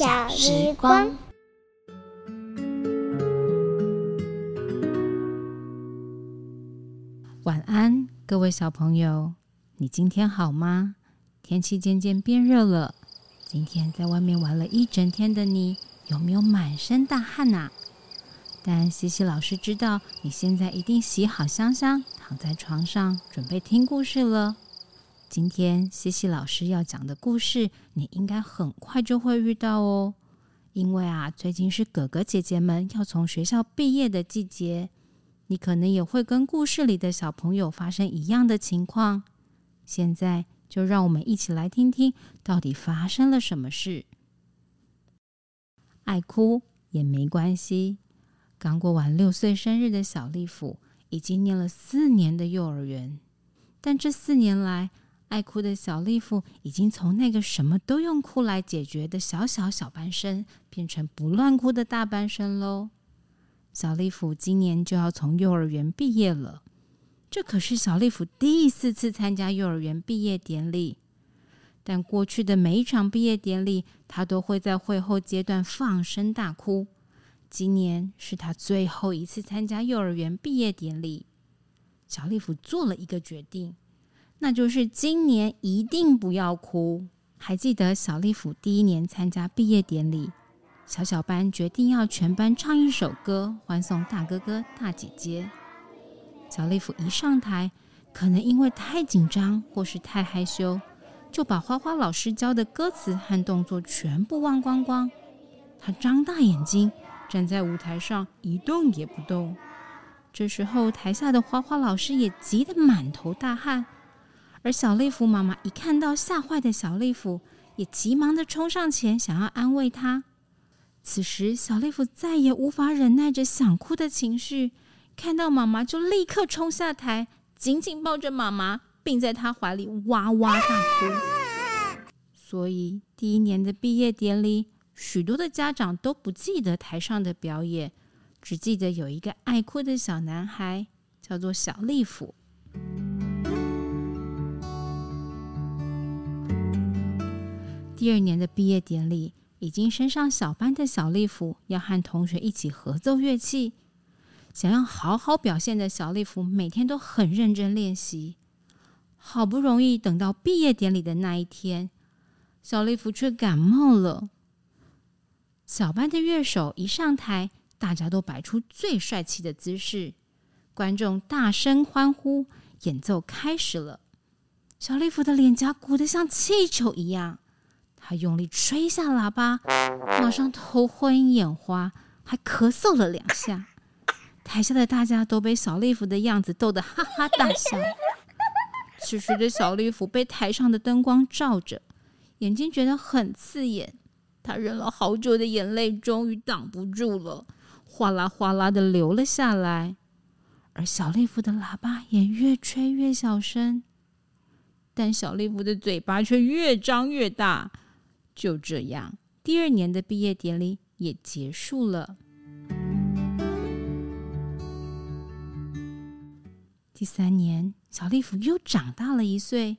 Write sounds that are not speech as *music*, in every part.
小时光，晚安，各位小朋友，你今天好吗？天气渐渐变热了，今天在外面玩了一整天的你，有没有满身大汗呐？但西西老师知道你现在一定洗好香香，躺在床上准备听故事了。今天西西老师要讲的故事，你应该很快就会遇到哦。因为啊，最近是哥哥姐姐们要从学校毕业的季节，你可能也会跟故事里的小朋友发生一样的情况。现在就让我们一起来听听，到底发生了什么事。爱哭也没关系。刚过完六岁生日的小丽甫，已经念了四年的幼儿园，但这四年来，爱哭的小丽芙已经从那个什么都用哭来解决的小小小班生，变成不乱哭的大班生喽。小丽芙今年就要从幼儿园毕业了，这可是小丽芙第四次参加幼儿园毕业典礼。但过去的每一场毕业典礼，她都会在会后阶段放声大哭。今年是她最后一次参加幼儿园毕业典礼，小丽芙做了一个决定。那就是今年一定不要哭。还记得小丽甫第一年参加毕业典礼，小小班决定要全班唱一首歌，欢送大哥哥大姐姐。小丽甫一上台，可能因为太紧张或是太害羞，就把花花老师教的歌词和动作全部忘光光。他张大眼睛站在舞台上一动也不动。这时候，台下的花花老师也急得满头大汗。而小丽芙妈妈一看到吓坏的小丽芙，也急忙的冲上前想要安慰她。此时，小丽芙再也无法忍耐着想哭的情绪，看到妈妈就立刻冲下台，紧紧抱着妈妈，并在她怀里哇哇大哭。所以，第一年的毕业典礼，许多的家长都不记得台上的表演，只记得有一个爱哭的小男孩，叫做小丽芙。第二年的毕业典礼，已经升上小班的小丽芙要和同学一起合奏乐器。想要好好表现的小丽芙，每天都很认真练习。好不容易等到毕业典礼的那一天，小丽芙却感冒了。小班的乐手一上台，大家都摆出最帅气的姿势，观众大声欢呼，演奏开始了。小丽芙的脸颊鼓得像气球一样。他用力吹下喇叭，马上头昏眼花，还咳嗽了两下。台下的大家都被小丽芙的样子逗得哈哈大笑。此时的小丽芙被台上的灯光照着，眼睛觉得很刺眼。她忍了好久的眼泪终于挡不住了，哗啦哗啦的流了下来。而小丽芙的喇叭也越吹越小声，但小丽芙的嘴巴却越张越大。就这样，第二年的毕业典礼也结束了。第三年，小丽芙又长大了一岁，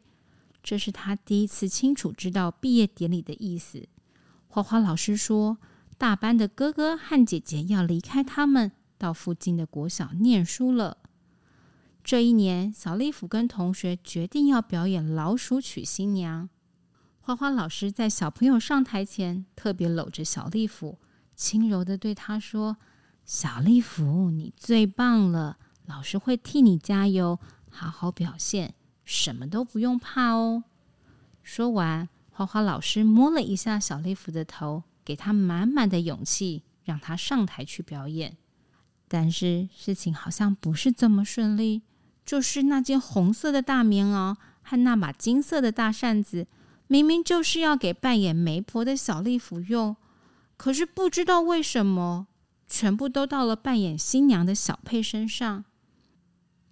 这是她第一次清楚知道毕业典礼的意思。花花老师说，大班的哥哥和姐姐要离开他们，到附近的国小念书了。这一年，小丽芙跟同学决定要表演老鼠娶新娘。花花老师在小朋友上台前，特别搂着小丽芙，轻柔的对他说：“小丽芙，你最棒了，老师会替你加油，好好表现，什么都不用怕哦。”说完，花花老师摸了一下小丽芙的头，给她满满的勇气，让她上台去表演。但是事情好像不是这么顺利，就是那件红色的大棉袄和那把金色的大扇子。明明就是要给扮演媒婆的小丽服用，可是不知道为什么，全部都到了扮演新娘的小佩身上。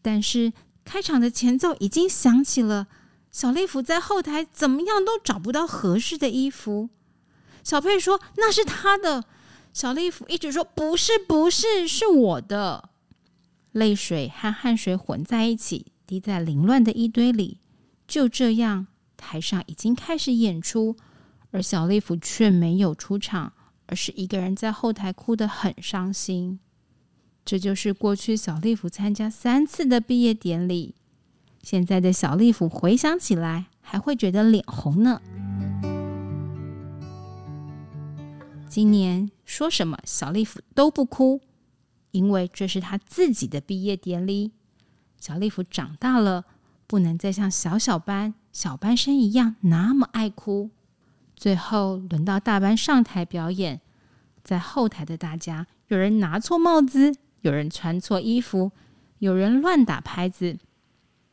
但是开场的前奏已经响起了，小丽芙在后台怎么样都找不到合适的衣服。小佩说：“那是她的。”小丽芙一直说：“不是，不是，是我的。”泪水和汗水混在一起，滴在凌乱的一堆里。就这样。台上已经开始演出，而小丽芙却没有出场，而是一个人在后台哭得很伤心。这就是过去小丽芙参加三次的毕业典礼，现在的小丽芙回想起来还会觉得脸红呢。今年说什么小丽芙都不哭，因为这是她自己的毕业典礼。小丽芙长大了，不能再像小小班、小班生一样那么爱哭。最后轮到大班上台表演，在后台的大家，有人拿错帽子。有人穿错衣服，有人乱打拍子，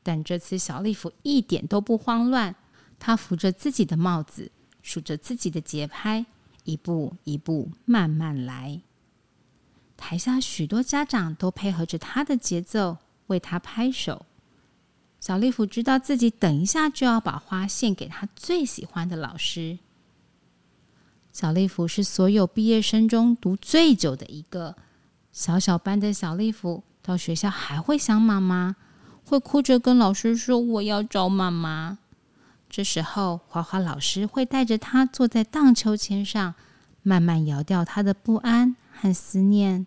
但这次小丽芙一点都不慌乱。她扶着自己的帽子，数着自己的节拍，一步一步慢慢来。台下许多家长都配合着她的节奏，为她拍手。小丽芙知道自己等一下就要把花献给她最喜欢的老师。小丽芙是所有毕业生中读最久的一个。小小班的小丽芙到学校还会想妈妈，会哭着跟老师说：“我要找妈妈。”这时候，花花老师会带着他坐在荡秋千上，慢慢摇掉他的不安和思念。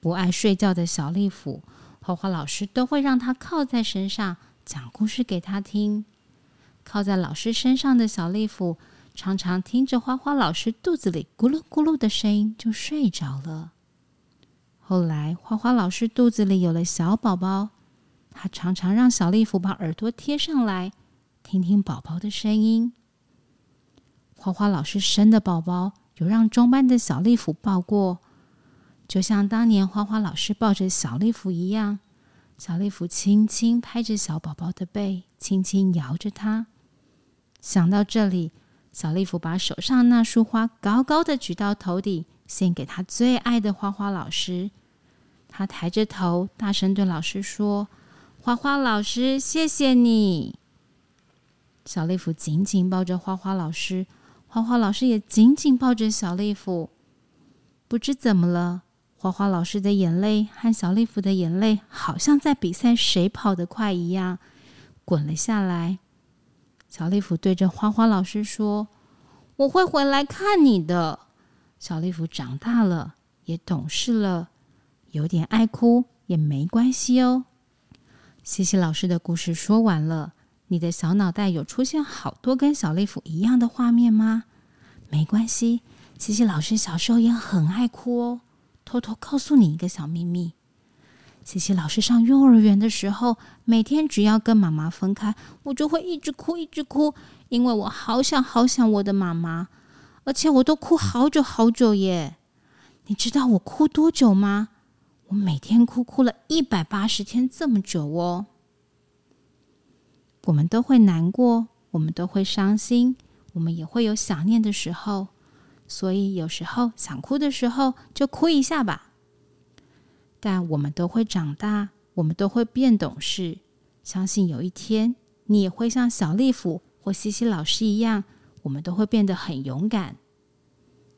不爱睡觉的小丽芙，花花老师都会让他靠在身上，讲故事给他听。靠在老师身上的小丽芙，常常听着花花老师肚子里咕噜咕噜的声音，就睡着了。后来，花花老师肚子里有了小宝宝，他常常让小丽芙把耳朵贴上来，听听宝宝的声音。花花老师生的宝宝有让中班的小丽芙抱过，就像当年花花老师抱着小丽芙一样，小丽芙轻轻拍着小宝宝的背，轻轻摇着它。想到这里，小丽芙把手上那束花高高的举到头顶。献给他最爱的花花老师，他抬着头，大声对老师说：“花花老师，谢谢你。”小丽芙紧紧抱着花花老师，花花老师也紧紧抱着小丽芙。不知怎么了，花花老师的眼泪和小丽芙的眼泪，好像在比赛谁跑得快一样，滚了下来。小丽芙对着花花老师说：“我会回来看你的。”小丽芙长大了，也懂事了，有点爱哭也没关系哦。西西老师的故事说完了，你的小脑袋有出现好多跟小丽芙一样的画面吗？没关系，西西老师小时候也很爱哭哦。偷偷告诉你一个小秘密：琪琪老师上幼儿园的时候，每天只要跟妈妈分开，我就会一直哭，一直哭，因为我好想好想我的妈妈。而且我都哭好久好久耶！你知道我哭多久吗？我每天哭哭了一百八十天这么久哦。我们都会难过，我们都会伤心，我们也会有想念的时候。所以有时候想哭的时候就哭一下吧。但我们都会长大，我们都会变懂事。相信有一天你也会像小丽芙或西西老师一样。我们都会变得很勇敢。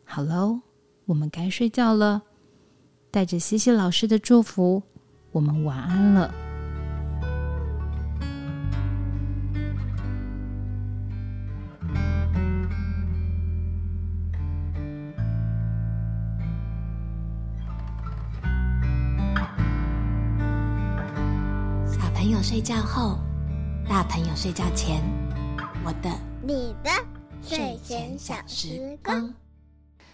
好喽，我们该睡觉了。带着西西老师的祝福，我们晚安了。友睡觉后，大朋友睡觉前，我的，你的。睡前小时光，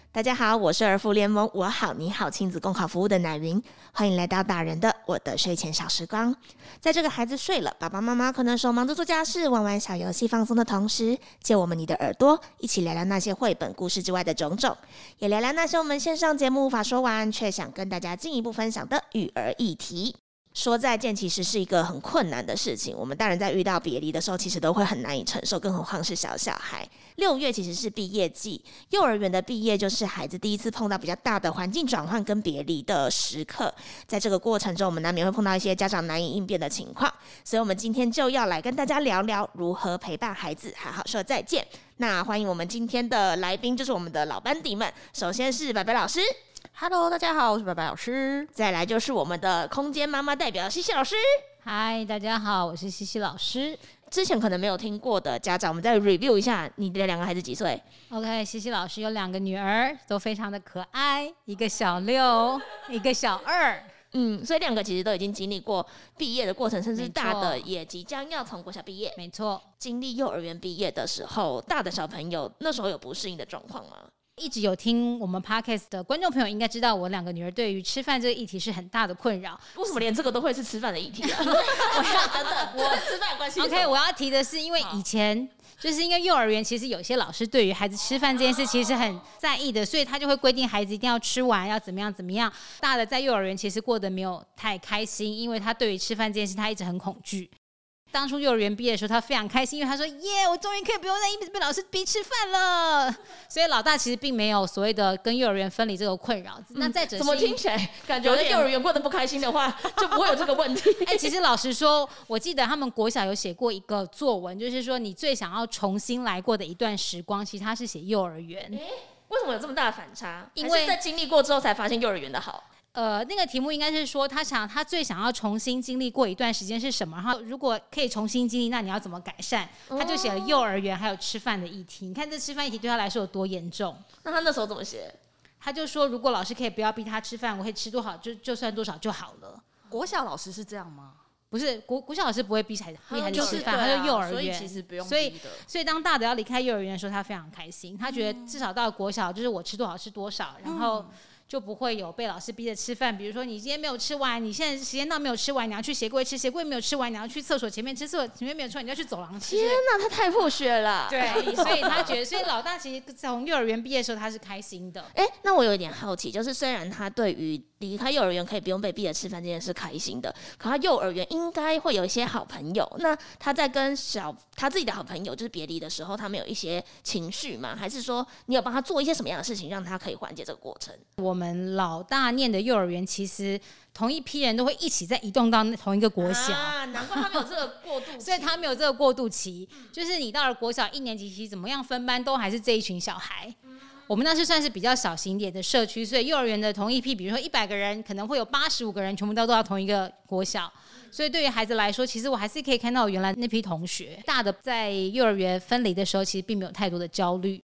大家好，我是儿福联盟我好你好亲子共考服务的奶云，欢迎来到大人的我的睡前小时光。在这个孩子睡了，爸爸妈妈可能手忙着做家事、玩玩小游戏、放松的同时，借我们你的耳朵，一起聊聊那些绘本故事之外的种种，也聊聊那些我们线上节目无法说完却想跟大家进一步分享的育儿议题。说再见其实是一个很困难的事情，我们大人在遇到别离的时候，其实都会很难以承受，更何况是小小孩。六月其实是毕业季，幼儿园的毕业就是孩子第一次碰到比较大的环境转换跟别离的时刻。在这个过程中，我们难免会碰到一些家长难以应变的情况，所以我们今天就要来跟大家聊聊如何陪伴孩子好好说再见。那欢迎我们今天的来宾，就是我们的老班底们。首先是白白老师。Hello，大家好，我是白白老师。再来就是我们的空间妈妈代表西西老师。嗨，大家好，我是西西老师。之前可能没有听过的家长，我们再 review 一下你的两个孩子几岁？OK，西西老师有两个女儿，都非常的可爱，一个小六，*laughs* 一个小二。嗯，所以两个其实都已经经历过毕业的过程，甚至大的也即将要从国小毕业。没错，经历幼儿园毕业的时候，大的小朋友那时候有不适应的状况吗？一直有听我们 Podcast 的观众朋友应该知道，我两个女儿对于吃饭这个议题是很大的困扰。为什么连这个都会是吃饭的议题啊？*laughs* 我要等等，我吃饭有关系 OK，我要提的是，因为以前就是因为幼儿园，其实有些老师对于孩子吃饭这件事其实很在意的，所以他就会规定孩子一定要吃完，要怎么样怎么样。大的在幼儿园其实过得没有太开心，因为他对于吃饭这件事他一直很恐惧。当初幼儿园毕业的时候，他非常开心，因为他说：“耶，我终于可以不用再一直被老师逼吃饭了。”所以老大其实并没有所谓的跟幼儿园分离这个困扰。那再者怎么听起来感觉在幼儿园过得不开心的话，就不会有这个问题？*laughs* 哎、其实老实说，我记得他们国小有写过一个作文，就是说你最想要重新来过的一段时光，其实他是写幼儿园。为什么有这么大的反差？因为在经历过之后才发现幼儿园的好。呃，那个题目应该是说，他想他最想要重新经历过一段时间是什么，然后如果可以重新经历，那你要怎么改善？他就写了幼儿园还有吃饭的议题。你看这吃饭议题对他来说有多严重？那他那时候怎么写？他就说，如果老师可以不要逼他吃饭，我会吃多少就就算多少就好了。国小老师是这样吗？不是国国小老师不会逼孩子逼孩子就是吃饭，他就幼儿园，所以其实不用所以逼的所以当大的要离开幼儿园的时候，他非常开心，他觉得至少到国小就是我吃多少是多少，然后就不会有被老师逼着吃饭。比如说你今天没有吃完，你现在时间到没有吃完，你要去鞋柜吃，鞋柜没有吃完，你要去厕所前面吃，厕所前面没有吃完，你要去走廊吃。天哪，他太破血了。对，所以他觉得，所以老大其实从幼儿园毕业的时候他是开心的。哎、那我有一点好奇，就是虽然他对于离开幼儿园可以不用被逼着吃饭这件事开心的，可他幼儿园应该会有一些好朋友。那他在跟小他自己的好朋友就是别离的时候，他们有一些情绪吗？还是说你有帮他做一些什么样的事情，让他可以缓解这个过程？我们老大念的幼儿园，其实同一批人都会一起在移动到同一个国小。啊，难怪他没有这个过渡期，*laughs* 所以他没有这个过渡期，就是你到了国小一年级，其实怎么样分班都还是这一群小孩。我们那是算是比较小型点的社区，所以幼儿园的同一批，比如说一百个人，可能会有八十五个人全部都到同一个国小。所以对于孩子来说，其实我还是可以看到原来那批同学。大的在幼儿园分离的时候，其实并没有太多的焦虑，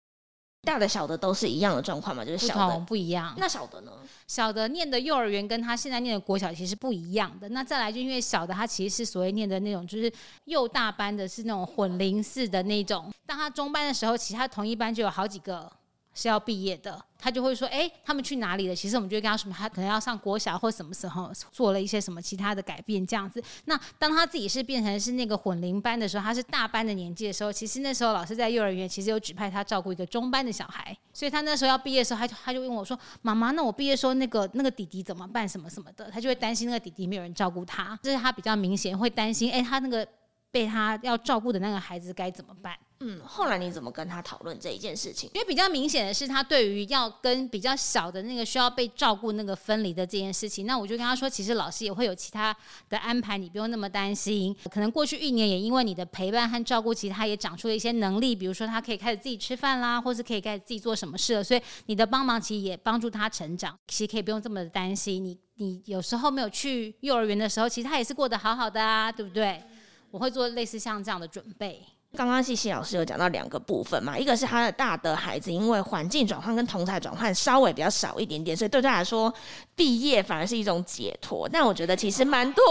大的小的都是一样的状况嘛，就是小的同。不一样。那小的呢？小的念的幼儿园跟他现在念的国小其实不一样的。那再来就因为小的他其实是所谓念的那种就是幼大班的，是那种混龄式的那种。当他中班的时候，其实他同一班就有好几个是要毕业的，他就会说：“哎、他们去哪里了？”其实我们就会跟他说，他可能要上国小或什么时候做了一些什么其他的改变这样子。那当他自己是变成是那个混龄班的时候，他是大班的年纪的时候，其实那时候老师在幼儿园其实有指派他照顾一个中班的小孩，所以他那时候要毕业的时候，他就他就问我说：“妈妈，那我毕业的时候那个那个弟弟怎么办？什么什么的？”他就会担心那个弟弟没有人照顾他，这是他比较明显会担心，哎、他那个被他要照顾的那个孩子该怎么办？嗯，后来你怎么跟他讨论这一件事情？因为比较明显的是，他对于要跟比较小的那个需要被照顾那个分离的这件事情，那我就跟他说，其实老师也会有其他的安排，你不用那么担心。可能过去一年也因为你的陪伴和照顾，其实他也长出了一些能力，比如说他可以开始自己吃饭啦，或是可以开始自己做什么事了。所以你的帮忙其实也帮助他成长，其实可以不用这么担心。你你有时候没有去幼儿园的时候，其实他也是过得好好的啊，对不对？我会做类似像这样的准备。刚刚西西老师有讲到两个部分嘛，一个是他的大的孩子，因为环境转换跟同才转换稍微比较少一点点，所以对他来说，毕业反而是一种解脱。但我觉得其实蛮多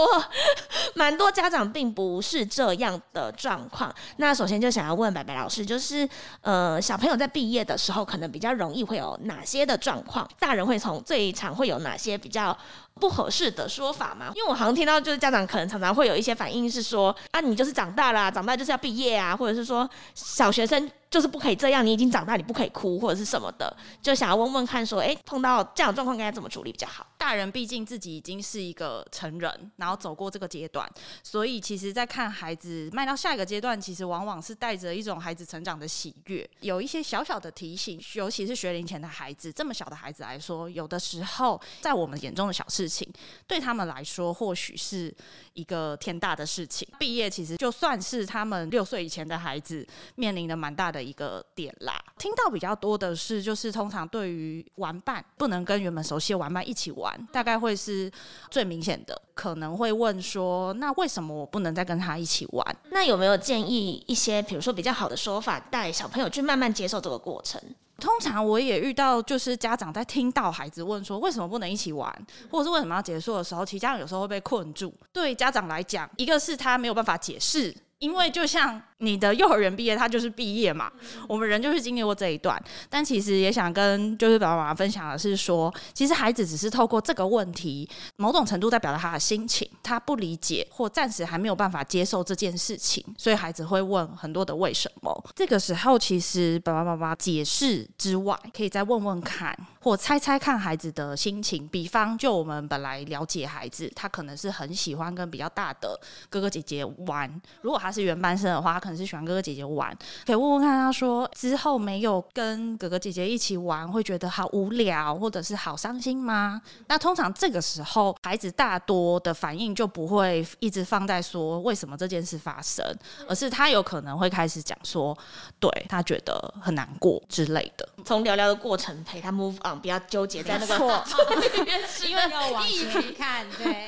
*laughs* 蛮多家长并不是这样的状况。那首先就想要问白白老师，就是呃，小朋友在毕业的时候，可能比较容易会有哪些的状况？大人会从最常会有哪些比较不合适的说法吗？因为我好像听到就是家长可能常常会有一些反应是说啊，你就是长大啦、长大就是要毕业啊，或者是说小学生就是不可以这样，你已经长大，你不可以哭或者是什么的，就想要问问看说，哎、碰到这样的状况该怎么处理比较好？大人毕竟自己已经是一个成人，然后走过这个阶段，所以其实，在看孩子迈到下一个阶段，其实往往是带着一种孩子成长的喜悦，有一些小小的提醒，尤其是学龄前的孩子，这么小的孩子来说，有的时候在我们眼中的小事情，对他们来说或许是一个天大的事情。毕业其实就算是他们六岁以前的孩子，面临的蛮大的一个点啦。听到比较多的是，就是通常对于玩伴不能跟原本熟悉的玩伴一起玩。玩，大概会是最明显的。可能会问说，那为什么我不能再跟他一起玩？那有没有建议一些，比如说比较好的说法，带小朋友去慢慢接受这个过程？通常我也遇到，就是家长在听到孩子问说为什么不能一起玩，或者是为什么要结束的时候，其实家长有时候会被困住。对家长来讲，一个是他没有办法解释。因为就像你的幼儿园毕业，他就是毕业嘛。我们人就是经历过这一段，但其实也想跟就是爸爸妈妈分享的是说，其实孩子只是透过这个问题，某种程度在表达他的心情，他不理解或暂时还没有办法接受这件事情，所以孩子会问很多的为什么。这个时候，其实爸爸妈妈解释之外，可以再问问看。或猜猜看孩子的心情，比方就我们本来了解孩子，他可能是很喜欢跟比较大的哥哥姐姐玩。如果他是原班生的话，他可能是喜欢哥哥姐姐玩。可以问问看他说，之后没有跟哥哥姐姐一起玩，会觉得好无聊，或者是好伤心吗？那通常这个时候，孩子大多的反应就不会一直放在说为什么这件事发生，而是他有可能会开始讲说，对他觉得很难过之类的。从聊聊的过程陪他 move。不要纠结在那个错，*laughs* *laughs* 因为要往前 *laughs* 看。对，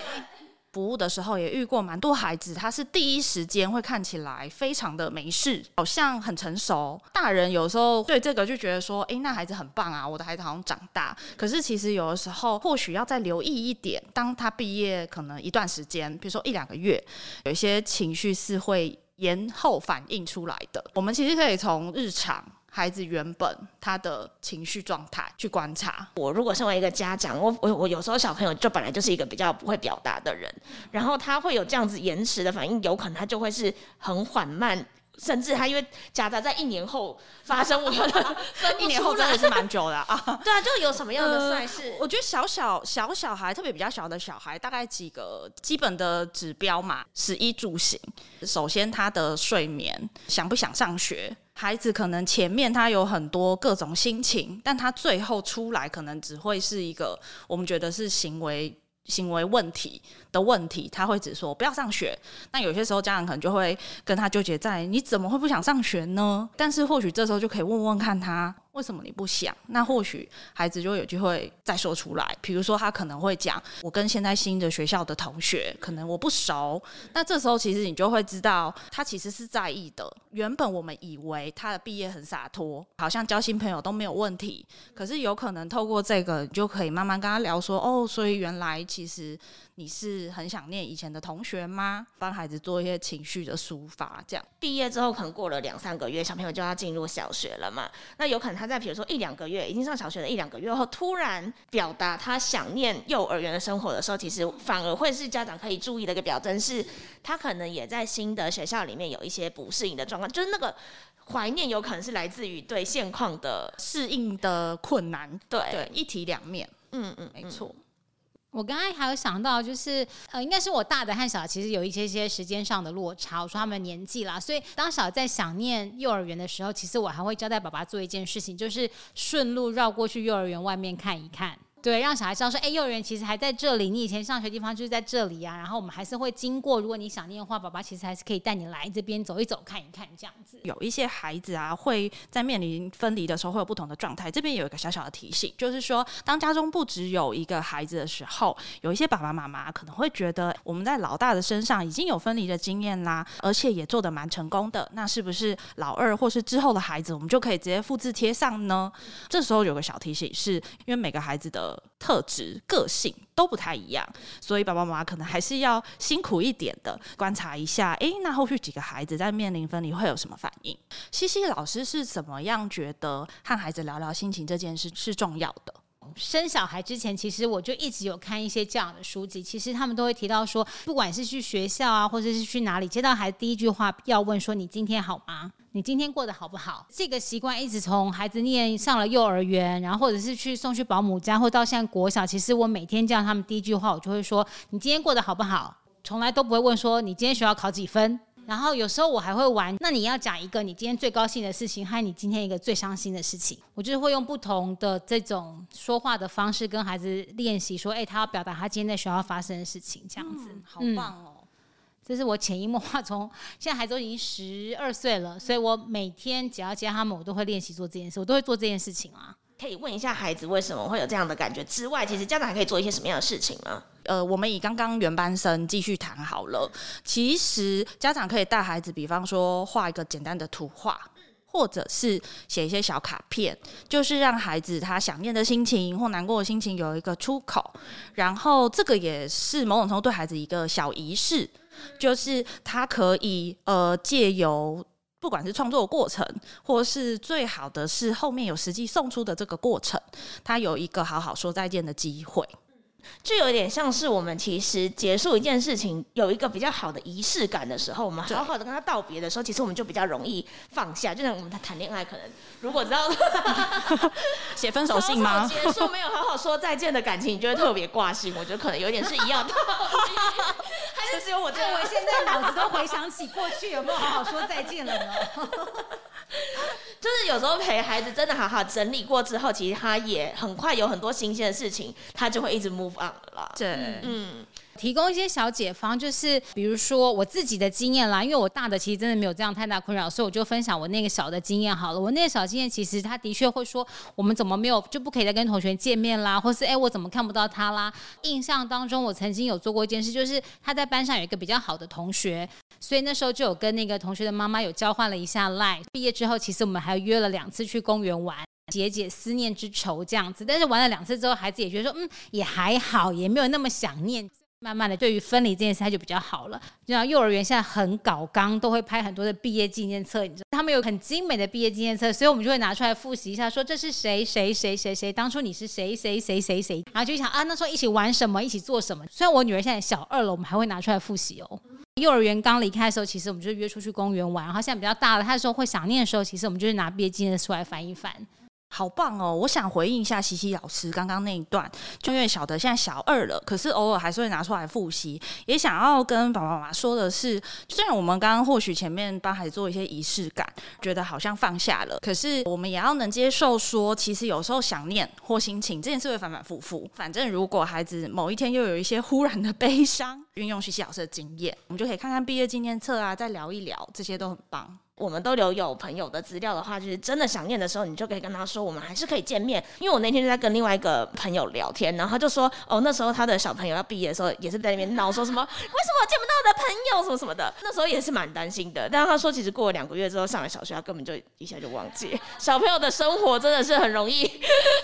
服务的时候也遇过蛮多孩子，他是第一时间会看起来非常的没事，好像很成熟。大人有时候对这个就觉得说，哎，那孩子很棒啊，我的孩子好像长大。可是其实有的时候，或许要再留意一点，当他毕业可能一段时间，比如说一两个月，有一些情绪是会延后反映出来的。我们其实可以从日常。孩子原本他的情绪状态去观察。我如果身为一个家长，我我我有时候小朋友就本来就是一个比较不会表达的人，然后他会有这样子延迟的反应，有可能他就会是很缓慢，甚至他因为夹杂在一年后发生，我觉得 *laughs* 一年后真的是蛮久的啊。*laughs* 对啊，就有什么样的赛事？*laughs* 我觉得小小小小孩，特别比较小的小孩，大概几个基本的指标嘛，食衣住行。首先他的睡眠，想不想上学？孩子可能前面他有很多各种心情，但他最后出来可能只会是一个我们觉得是行为行为问题的问题，他会只说不要上学。那有些时候家长可能就会跟他纠结在你怎么会不想上学呢？但是或许这时候就可以问问看他。为什么你不想？那或许孩子就有机会再说出来。比如说，他可能会讲：“我跟现在新的学校的同学，可能我不熟。”那这时候其实你就会知道，他其实是在意的。原本我们以为他的毕业很洒脱，好像交新朋友都没有问题。可是有可能透过这个，你就可以慢慢跟他聊说：“哦，所以原来其实。”你是很想念以前的同学吗？帮孩子做一些情绪的抒发，这样毕业之后可能过了两三个月，小朋友就要进入小学了嘛？那有可能他在比如说一两个月，已经上小学的一两个月后，突然表达他想念幼儿园的生活的时候，其实反而会是家长可以注意的一个表征，是他可能也在新的学校里面有一些不适应的状况，就是那个怀念有可能是来自于对现况的适应的困难，对，一体两面，嗯嗯，没错。我刚才还有想到，就是呃，应该是我大的和小，其实有一些些时间上的落差。我说他们年纪啦，所以当小在想念幼儿园的时候，其实我还会交代爸爸做一件事情，就是顺路绕过去幼儿园外面看一看。对，让小孩知道说，哎，幼儿园其实还在这里，你以前上学地方就是在这里啊。然后我们还是会经过，如果你想念的话，爸爸其实还是可以带你来这边走一走、看一看这样子。有一些孩子啊，会在面临分离的时候会有不同的状态。这边有一个小小的提醒，就是说，当家中不只有一个孩子的时候，有一些爸爸妈妈可能会觉得，我们在老大的身上已经有分离的经验啦，而且也做得蛮成功的。那是不是老二或是之后的孩子，我们就可以直接复制贴上呢？这时候有个小提醒，是因为每个孩子的。特质、个性都不太一样，所以爸爸妈妈可能还是要辛苦一点的观察一下。诶，那后续几个孩子在面临分离会有什么反应？西西老师是怎么样觉得和孩子聊聊心情这件事是重要的？生小孩之前，其实我就一直有看一些这样的书籍，其实他们都会提到说，不管是去学校啊，或者是去哪里，接到孩子第一句话要问说：“你今天好吗？你今天过得好不好？”这个习惯一直从孩子念上了幼儿园，然后或者是去送去保姆家，或到现在国小，其实我每天叫他们第一句话，我就会说：“你今天过得好不好？”从来都不会问说：“你今天学校考几分？”然后有时候我还会玩，那你要讲一个你今天最高兴的事情，和你今天一个最伤心的事情。我就是会用不同的这种说话的方式跟孩子练习，说，哎，他要表达他今天在学校发生的事情，这样子，好棒哦！这是我潜移默化，从现在孩子都已经十二岁了，所以我每天只要接他们，我都会练习做这件事，我都会做这件事情啊。可以问一下孩子为什么会有这样的感觉之外，其实家长还可以做一些什么样的事情吗？呃，我们以刚刚原班生继续谈好了。其实家长可以带孩子，比方说画一个简单的图画，或者是写一些小卡片，就是让孩子他想念的心情或难过的心情有一个出口。然后这个也是某种程度对孩子一个小仪式，就是他可以呃借由。不管是创作的过程，或是最好的是后面有实际送出的这个过程，他有一个好好说再见的机会。就有点像是我们其实结束一件事情，有一个比较好的仪式感的时候，我们好好的跟他道别的时候，其实我们就比较容易放下。就像我们在谈恋爱，可能如果知道写分手信吗？结束没有好好说再见的感情，你就会特别挂心。我觉得可能有点是一样的，*laughs* 还是只有我这我现在脑子都回想起过去有没有好好说再见了呢？*laughs* *laughs* 就是有时候陪孩子真的好好整理过之后，其实他也很快有很多新鲜的事情，他就会一直 move on 了。对，嗯。提供一些小解方，就是比如说我自己的经验啦，因为我大的其实真的没有这样太大困扰，所以我就分享我那个小的经验好了。我那个小经验其实他的确会说，我们怎么没有就不可以再跟同学见面啦，或是哎我怎么看不到他啦？印象当中我曾经有做过一件事，就是他在班上有一个比较好的同学，所以那时候就有跟那个同学的妈妈有交换了一下 line。毕业之后，其实我们还约了两次去公园玩，解解思念之愁这样子。但是玩了两次之后，孩子也觉得说，嗯，也还好，也没有那么想念。慢慢的，对于分离这件事，他就比较好了。就像幼儿园现在很搞纲，都会拍很多的毕业纪念册，你知道，他们有很精美的毕业纪念册，所以我们就会拿出来复习一下，说这是谁谁谁谁谁，当初你是谁谁谁谁谁，然后就想啊，那时候一起玩什么，一起做什么。虽然我女儿现在小二了，我们还会拿出来复习哦。幼儿园刚离开的时候，其实我们就约出去公园玩，然后现在比较大了，他说会想念的时候，其实我们就是拿毕业纪念册出来翻一翻。好棒哦！我想回应一下西西老师刚刚那一段，就因为小的现在小二了，可是偶尔还是会拿出来复习。也想要跟爸爸妈妈说的是，虽然我们刚刚或许前面帮孩子做一些仪式感，觉得好像放下了，可是我们也要能接受说，其实有时候想念或心情这件事会反反复复。反正如果孩子某一天又有一些忽然的悲伤，*laughs* 运用西西老师的经验，我们就可以看看毕业纪念册啊，再聊一聊，这些都很棒。我们都留有朋友的资料的话，就是真的想念的时候，你就可以跟他说，我们还是可以见面。因为我那天就在跟另外一个朋友聊天，然后他就说，哦，那时候他的小朋友要毕业的时候，也是在那边闹，说什么为什么见不到我的朋友，什么什么的。那时候也是蛮担心的。但是他说，其实过了两个月之后上了小学，他根本就一下就忘记。小朋友的生活真的是很容易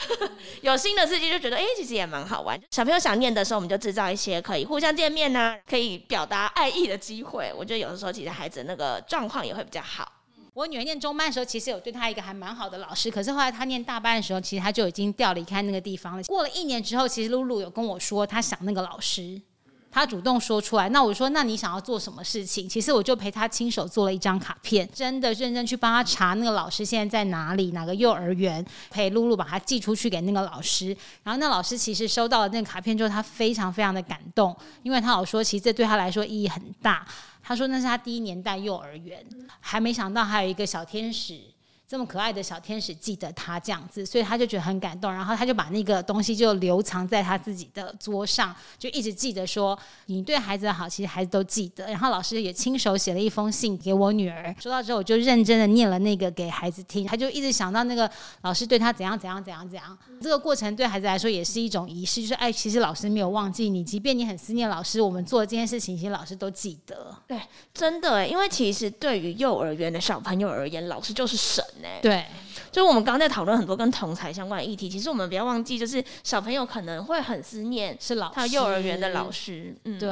*laughs* 有新的事情，就觉得哎，其实也蛮好玩。小朋友想念的时候，我们就制造一些可以互相见面呢，可以表达爱意的机会。我觉得有的时候，其实孩子那个状况也会比较好。我女儿念中班的时候，其实有对她一个还蛮好的老师。可是后来她念大班的时候，其实她就已经调离开那个地方了。过了一年之后，其实露露有跟我说，她想那个老师，他主动说出来。那我说，那你想要做什么事情？其实我就陪他亲手做了一张卡片，真的认真去帮他查那个老师现在在哪里，哪个幼儿园，陪露露把它寄出去给那个老师。然后那老师其实收到了那个卡片之后，他非常非常的感动，因为他老说，其实这对他来说意义很大。他说那是他第一年带幼儿园，还没想到还有一个小天使。这么可爱的小天使记得他这样子，所以他就觉得很感动，然后他就把那个东西就留藏在他自己的桌上，就一直记得说你对孩子的好，其实孩子都记得。然后老师也亲手写了一封信给我女儿，收到之后我就认真的念了那个给孩子听，他就一直想到那个老师对他怎样怎样怎样怎样。这个过程对孩子来说也是一种仪式，就是哎，其实老师没有忘记你，即便你很思念老师，我们做这件事情，其实老师都记得。对，真的，因为其实对于幼儿园的小朋友而言，老师就是神。对，就是我们刚刚在讨论很多跟同才相关的议题，其实我们不要忘记，就是小朋友可能会很思念是老他幼儿园的老师，嗯，对。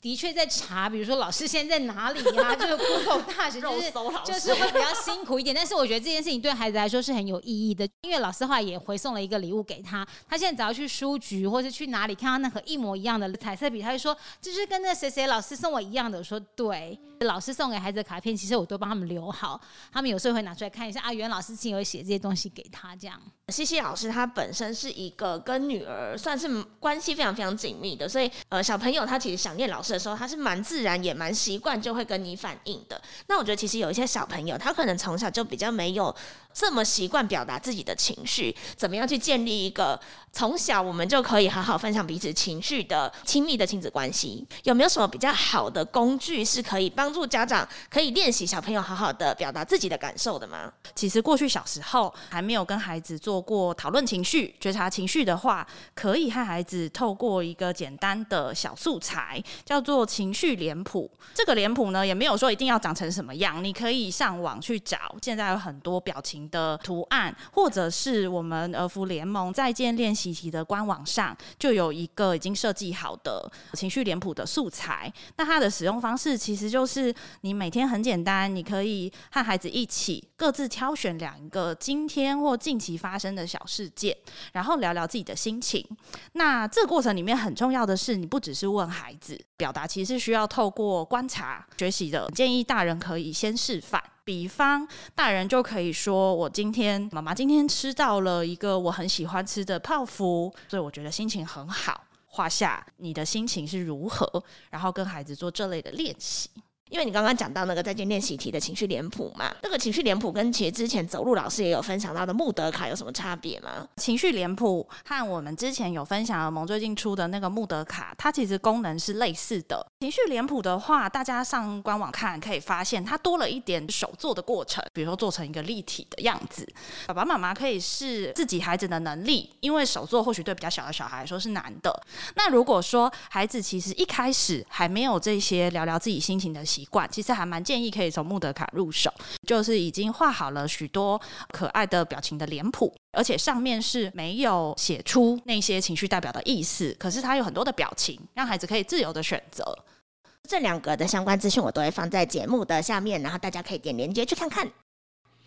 的确在查，比如说老师现在在哪里呀？就是 Google 大学，就是就是会比较辛苦一点。但是我觉得这件事情对孩子来说是很有意义的，因为老师后来也回送了一个礼物给他。他现在只要去书局或者去哪里看到那盒一模一样的彩色笔，他就说这是跟那谁谁老师送我一样的。我说对，老师送给孩子的卡片，其实我都帮他们留好，他们有时候会拿出来看一下啊，袁老师亲有写这些东西给他这样。西西老师他本身是一个跟女儿算是关系非常非常紧密的，所以呃小朋友他其实想念老师的时候，他是蛮自然也蛮习惯就会跟你反应的。那我觉得其实有一些小朋友他可能从小就比较没有这么习惯表达自己的情绪，怎么样去建立一个从小我们就可以好好分享彼此情绪的亲密的亲子关系？有没有什么比较好的工具是可以帮助家长可以练习小朋友好好的表达自己的感受的吗？其实过去小时候还没有跟孩子做过讨论情绪、觉察情绪的话，可以和孩子透过一个简单的小素材，叫做情绪脸谱。这个脸谱呢，也没有说一定要长成什么样，你可以上网去找。现在有很多表情的图案，或者是我们儿福联盟在建练习题的官网上就有一个已经设计好的情绪脸谱的素材。那它的使用方式其实就是你每天很简单，你可以和孩子一起各自挑选两个今天或近期发生的小事件，然后聊聊自己的心情。那这个过程里面很重要的是，你不只是问孩子表达，其实需要透过观察学习的。建议大人可以先示范。比方，大人就可以说：“我今天妈妈今天吃到了一个我很喜欢吃的泡芙，所以我觉得心情很好。”画下你的心情是如何，然后跟孩子做这类的练习。因为你刚刚讲到那个在线练习题的情绪脸谱嘛，那个情绪脸谱跟其实之前走路老师也有分享到的穆德卡有什么差别吗？情绪脸谱和我们之前有分享的蒙最近出的那个穆德卡，它其实功能是类似的。情绪脸谱的话，大家上官网看可以发现，它多了一点手做的过程，比如说做成一个立体的样子。爸爸妈妈可以试自己孩子的能力，因为手做或许对比较小的小孩来说是难的。那如果说孩子其实一开始还没有这些聊聊自己心情的习，习惯其实还蛮建议可以从穆德卡入手，就是已经画好了许多可爱的表情的脸谱，而且上面是没有写出那些情绪代表的意思，可是它有很多的表情，让孩子可以自由的选择。这两个的相关资讯我都会放在节目的下面，然后大家可以点链接去看看。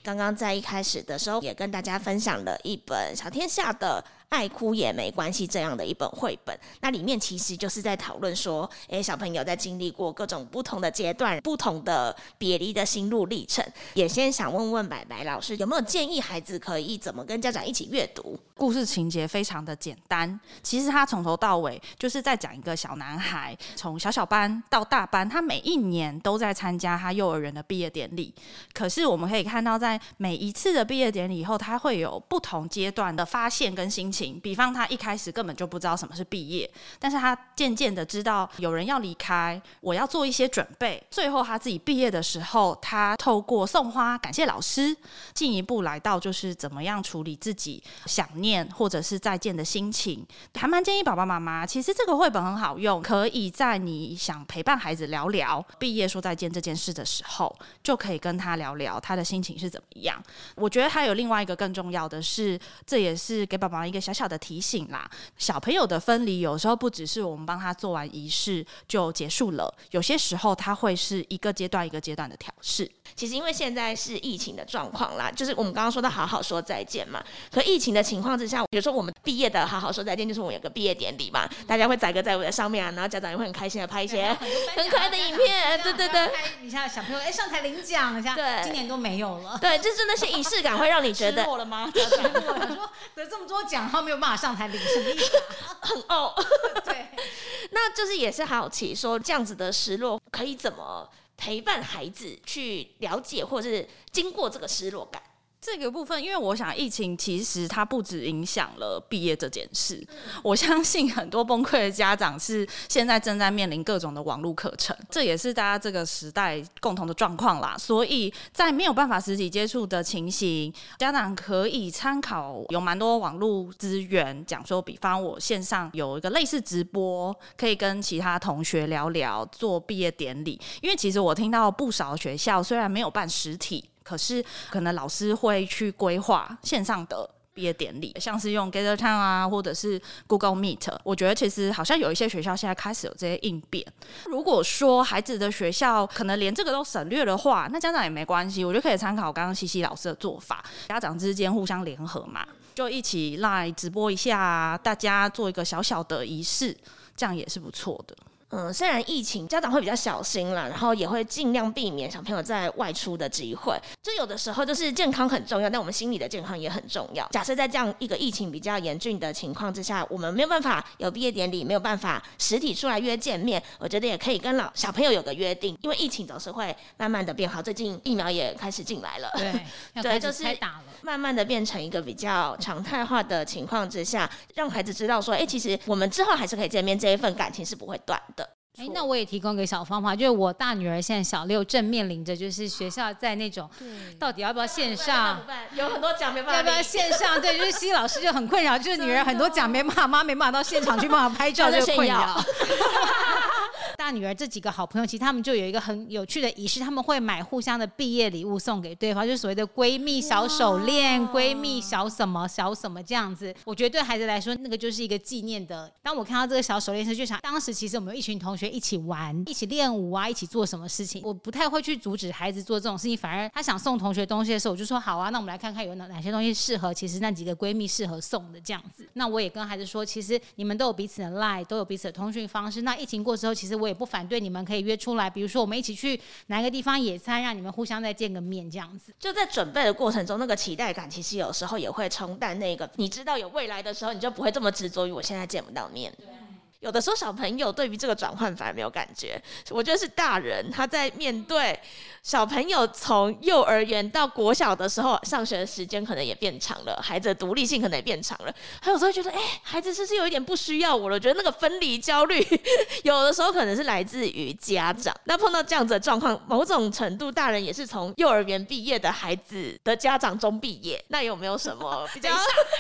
刚刚在一开始的时候也跟大家分享了一本小天下的。爱哭也没关系，这样的一本绘本，那里面其实就是在讨论说，诶，小朋友在经历过各种不同的阶段、不同的别离的心路历程。也先想问问白白老师，有没有建议孩子可以怎么跟家长一起阅读？故事情节非常的简单，其实他从头到尾就是在讲一个小男孩从小小班到大班，他每一年都在参加他幼儿园的毕业典礼。可是我们可以看到，在每一次的毕业典礼以后，他会有不同阶段的发现跟心情。比方，他一开始根本就不知道什么是毕业，但是他渐渐的知道有人要离开，我要做一些准备。最后他自己毕业的时候，他透过送花感谢老师，进一步来到就是怎么样处理自己想念或者是再见的心情。还蛮建议爸爸妈妈，其实这个绘本很好用，可以在你想陪伴孩子聊聊毕业说再见这件事的时候，就可以跟他聊聊他的心情是怎么样。我觉得还有另外一个更重要的是，这也是给爸爸一个小。小的提醒啦，小朋友的分离有时候不只是我们帮他做完仪式就结束了，有些时候他会是一个阶段一个阶段的调试。其实因为现在是疫情的状况啦，就是我们刚刚说的好好说再见嘛。可疫情的情况之下，比如说我们毕业的好好说再见，就是我们有个毕业典礼嘛，大家会载歌载舞在上面啊，然后家长也会很开心的拍一些很可爱的影片，对对对。你像小朋友哎上台领奖，像今年都没有了。对，就是那些仪式感会让你觉得 *laughs* 过了吗？说得这么多奖，他没有办法上台领，什么意思？很哦。对，*laughs* 那就是也是好奇说这样子的失落可以怎么？陪伴孩子去了解，或者是经过这个失落感。这个部分，因为我想疫情其实它不止影响了毕业这件事，我相信很多崩溃的家长是现在正在面临各种的网络课程，这也是大家这个时代共同的状况啦。所以在没有办法实体接触的情形，家长可以参考有蛮多网络资源，讲说，比方我线上有一个类似直播，可以跟其他同学聊聊做毕业典礼。因为其实我听到不少学校虽然没有办实体。可是，可能老师会去规划线上的毕业典礼，像是用 Gather Town 啊，或者是 Google Meet。我觉得其实好像有一些学校现在开始有这些应变。如果说孩子的学校可能连这个都省略的话，那家长也没关系，我就可以参考刚刚西西老师的做法，家长之间互相联合嘛，就一起来直播一下，大家做一个小小的仪式，这样也是不错的。嗯，虽然疫情，家长会比较小心啦，然后也会尽量避免小朋友在外出的机会。就有的时候就是健康很重要，但我们心理的健康也很重要。假设在这样一个疫情比较严峻的情况之下，我们没有办法有毕业典礼，没有办法实体出来约见面，我觉得也可以跟老小朋友有个约定，因为疫情总是会慢慢的变好。最近疫苗也开始进来了，*laughs* 对，对就是。慢慢的变成一个比较常态化的情况之下，让孩子知道说，哎、其实我们之后还是可以见面，这一份感情是不会断的。哎，那我也提供个小方法，就是我大女儿现在小六，正面临着就是学校在那种到底要不要线上。有很多奖没办法要不要线上？对，就是西老师就很困扰，就是女儿很多奖没办法，妈没办法到现场去帮她拍照，就困扰。大女儿这几个好朋友，其实他们就有一个很有趣的仪式，他们会买互相的毕业礼物送给对方，就所谓的闺蜜小手链、闺蜜小什么小什么这样子。我觉得对孩子来说，那个就是一个纪念的。当我看到这个小手链时，就想当时其实我们有一群同学一起玩，一起练舞啊，一起做什么事情。我不太会去阻止孩子做这种事情，反而他想送同学东西的时候，我就说好啊，那我们来看看有哪哪些东西适合，其实那几个闺蜜适合送的这样子。那我也跟孩子说，其实你们都有彼此的 line，都有彼此的通讯方式。那疫情过之后，其实我也不反对你们可以约出来，比如说我们一起去哪个地方野餐，让你们互相再见个面这样子。就在准备的过程中，那个期待感其实有时候也会冲淡那个，你知道有未来的时候，你就不会这么执着于我现在见不到面。有的时候小朋友对于这个转换反而没有感觉，我觉得是大人他在面对小朋友从幼儿园到国小的时候，上学的时间可能也变长了，孩子的独立性可能也变长了，他有时候觉得，哎、孩子是不是有一点不需要我了？我觉得那个分离焦虑，*laughs* 有的时候可能是来自于家长。那碰到这样子的状况，某种程度大人也是从幼儿园毕业的孩子的家长中毕业，那有没有什么比较？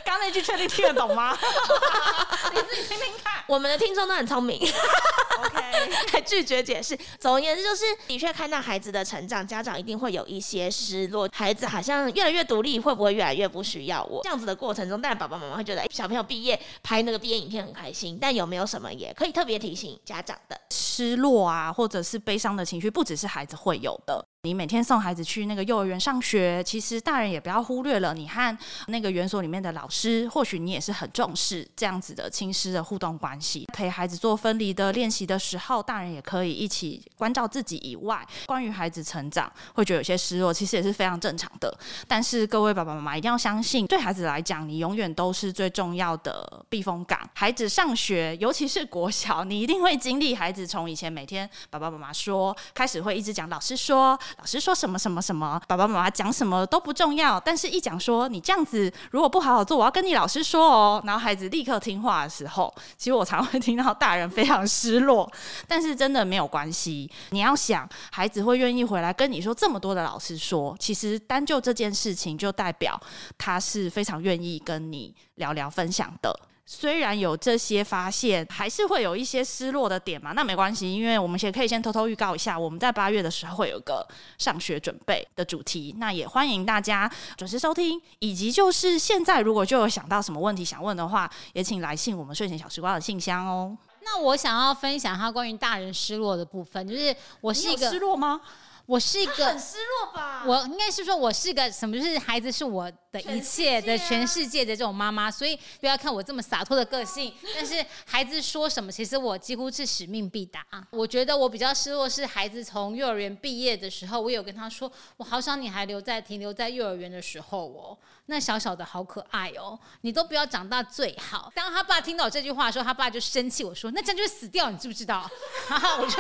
刚刚那句确定听得懂吗？*laughs* 你自己听听看我们的听众都很聪明。OK，*laughs* 还拒绝解释。总而言之，就是的确看到孩子的成长，家长一定会有一些失落。孩子好像越来越独立，会不会越来越不需要我？这样子的过程中，当然爸爸妈妈会觉得，哎、小朋友毕业拍那个毕业影片很开心。但有没有什么也可以特别提醒家长的？失落啊，或者是悲伤的情绪，不只是孩子会有的。你每天送孩子去那个幼儿园上学，其实大人也不要忽略了，你和那个园所里面的老师，或许你也是很重视这样子的亲师的互动关系。陪孩子做分离的练习的时候，大人也可以一起关照自己以外，关于孩子成长会觉得有些失落，其实也是非常正常的。但是各位爸爸妈妈一定要相信，对孩子来讲，你永远都是最重要的避风港。孩子上学，尤其是国小，你一定会经历孩子从以前每天爸爸妈妈说，开始会一直讲老师说，老师说什么什么什么，爸爸妈妈讲什么都不重要，但是一讲说你这样子如果不好好做，我要跟你老师说哦，然后孩子立刻听话的时候，其实我常会听到大人非常失落，但是真的没有关系，你要想孩子会愿意回来跟你说这么多的老师说，其实单就这件事情就代表他是非常愿意跟你聊聊分享的。虽然有这些发现，还是会有一些失落的点嘛，那没关系，因为我们也可以先偷偷预告一下，我们在八月的时候会有个上学准备的主题，那也欢迎大家准时收听，以及就是现在如果就有想到什么问题想问的话，也请来信我们睡前小时光的信箱哦。那我想要分享他关于大人失落的部分，就是我是一个失落吗？我是一个失落吧我应该是说，我是个什么？就是孩子是我的一切的全世界的这种妈妈，所以不要看我这么洒脱的个性，但是孩子说什么，其实我几乎是使命必达。我觉得我比较失落是孩子从幼儿园毕业的时候，我有跟他说，我好想你还留在停留在幼儿园的时候哦，那小小的好可爱哦，你都不要长大最好。当他爸听到这句话的时候，他爸就生气，我说那这样就会死掉，你知不知道？*laughs* 然后我就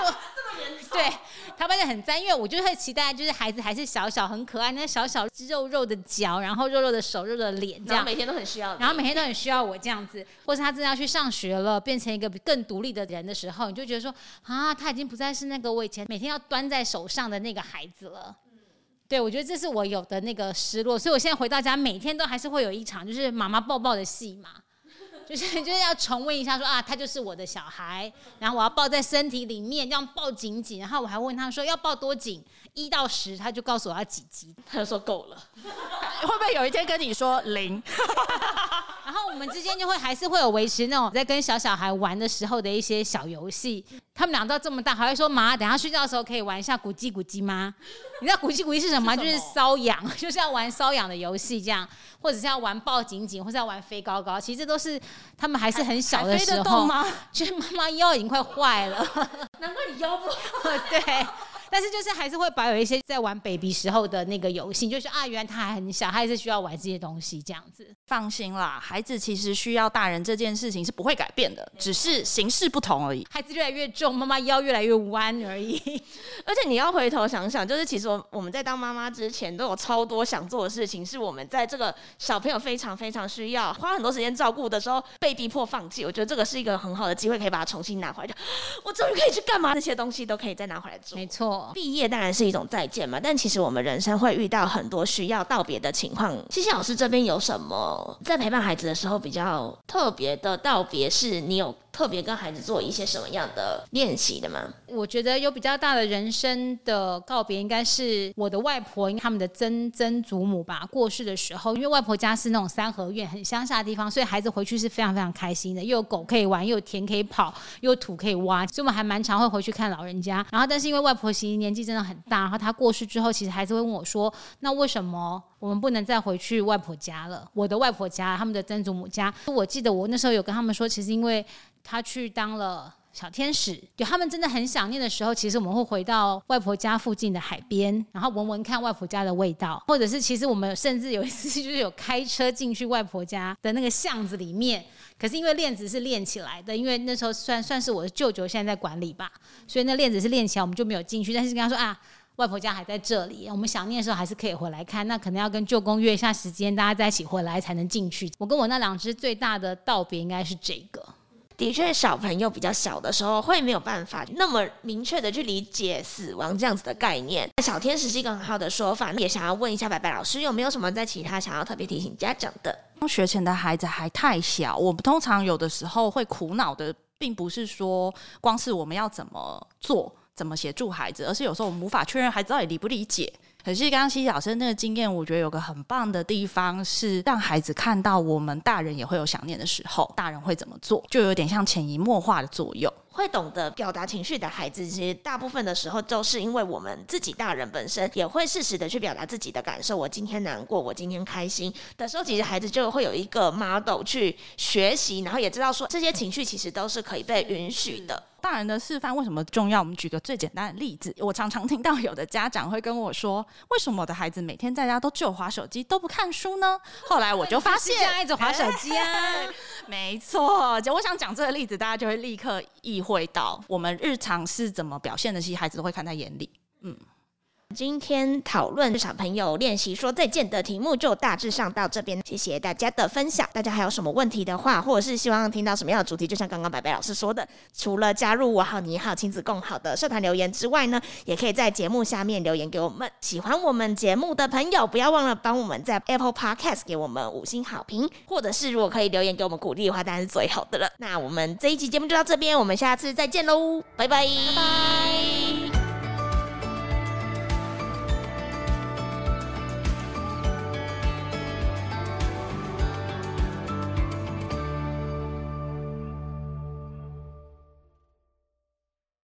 对他爸就很赞，因为我就会期待，就是孩子还是小小很可爱，那小小肉肉的脚，然后肉肉的手、肉肉的脸这样。每天都很需要，然后每天都很需要我这样子，或是他真的要去上学了，变成一个更独立的人的时候，你就觉得说啊，他已经不再是那个我以前每天要端在手上的那个孩子了。对，我觉得这是我有的那个失落，所以我现在回到家，每天都还是会有一场就是妈妈抱抱的戏嘛。就是 *laughs* 就是要重温一下说啊，他就是我的小孩，然后我要抱在身体里面，这样抱紧紧，然后我还问他说要抱多紧，一到十，他就告诉我要几级。*laughs* 他就说够了。*laughs* 会不会有一天跟你说零？然后我们之间就会还是会有维持那种在跟小小孩玩的时候的一些小游戏。他们俩到这么大，还会说妈，等下睡觉的时候可以玩一下咕叽咕叽吗？*laughs* 你知道咕叽咕叽是什么吗？就是瘙痒，*laughs* 就是要玩瘙痒的游戏这样，或者是要玩抱紧紧，或者要玩飞高高。其实这都是他们还是很小的时候吗？*laughs* 就是妈妈腰已经快坏了，难怪你腰不好。对。但是就是还是会保有一些在玩 baby 时候的那个游戏，就是啊，原来他还很小，他也是需要玩这些东西这样子。放心啦，孩子其实需要大人这件事情是不会改变的，只是形式不同而已。孩子越来越重，妈妈腰越来越弯而已。*laughs* 而且你要回头想想，就是其实我们在当妈妈之前都有超多想做的事情，是我们在这个小朋友非常非常需要花很多时间照顾的时候被逼迫放弃。我觉得这个是一个很好的机会，可以把它重新拿回来。就我终于可以去干嘛？这些东西都可以再拿回来做。没错，毕业当然是。一种再见嘛？但其实我们人生会遇到很多需要道别的情况。西西老师这边有什么在陪伴孩子的时候比较特别的道别？是你有？特别跟孩子做一些什么样的练习的吗？我觉得有比较大的人生的告别，应该是我的外婆，因为他们的曾曾祖母吧过世的时候，因为外婆家是那种三合院，很乡下的地方，所以孩子回去是非常非常开心的，又有狗可以玩，又有田可以跑，又有土可以挖，所以我们还蛮常会回去看老人家。然后，但是因为外婆其实年纪真的很大，然后她过世之后，其实孩子会问我说：“那为什么我们不能再回去外婆家了？我的外婆家，他们的曾祖母家。”我记得我那时候有跟他们说，其实因为。他去当了小天使，就他们真的很想念的时候，其实我们会回到外婆家附近的海边，然后闻闻看外婆家的味道，或者是其实我们甚至有一次就是有开车进去外婆家的那个巷子里面，可是因为链子是链起来的，因为那时候算算是我的舅舅现在在管理吧，所以那链子是链起来，我们就没有进去。但是跟他说啊，外婆家还在这里，我们想念的时候还是可以回来看，那可能要跟舅公约一下时间，大家在一起回来才能进去。我跟我那两只最大的道别应该是这个。的确，小朋友比较小的时候会没有办法那么明确的去理解死亡这样子的概念。小天使是一个很好的说法，也想要问一下白白老师，有没有什么在其他想要特别提醒家长的？学前的孩子还太小，我们通常有的时候会苦恼的，并不是说光是我们要怎么做、怎么协助孩子，而是有时候我们无法确认孩子到底理不理解。可是刚刚西西老师那个经验，我觉得有个很棒的地方是让孩子看到我们大人也会有想念的时候，大人会怎么做，就有点像潜移默化的作用。会懂得表达情绪的孩子，其实大部分的时候就是因为我们自己大人本身也会适时的去表达自己的感受。我今天难过，我今天开心的时候，其实孩子就会有一个 model 去学习，然后也知道说这些情绪其实都是可以被允许的。大人的示范为什么重要？我们举个最简单的例子，我常常听到有的家长会跟我说：“为什么我的孩子每天在家都只有滑手机，都不看书呢？” *laughs* 后来我就发现，*laughs* 一直滑手机啊，*laughs* 没错。就我想讲这个例子，大家就会立刻意会到我们日常是怎么表现的，其实孩子都会看在眼里。嗯。今天讨论小朋友练习说再见的题目就大致上到这边，谢谢大家的分享。大家还有什么问题的话，或者是希望听到什么样的主题，就像刚刚白白老师说的，除了加入我好你好亲子共好的社团留言之外呢，也可以在节目下面留言给我们。喜欢我们节目的朋友，不要忘了帮我们在 Apple Podcast 给我们五星好评，或者是如果可以留言给我们鼓励的话，当然是最好的了。那我们这一期节目就到这边，我们下次再见喽，拜拜，拜拜。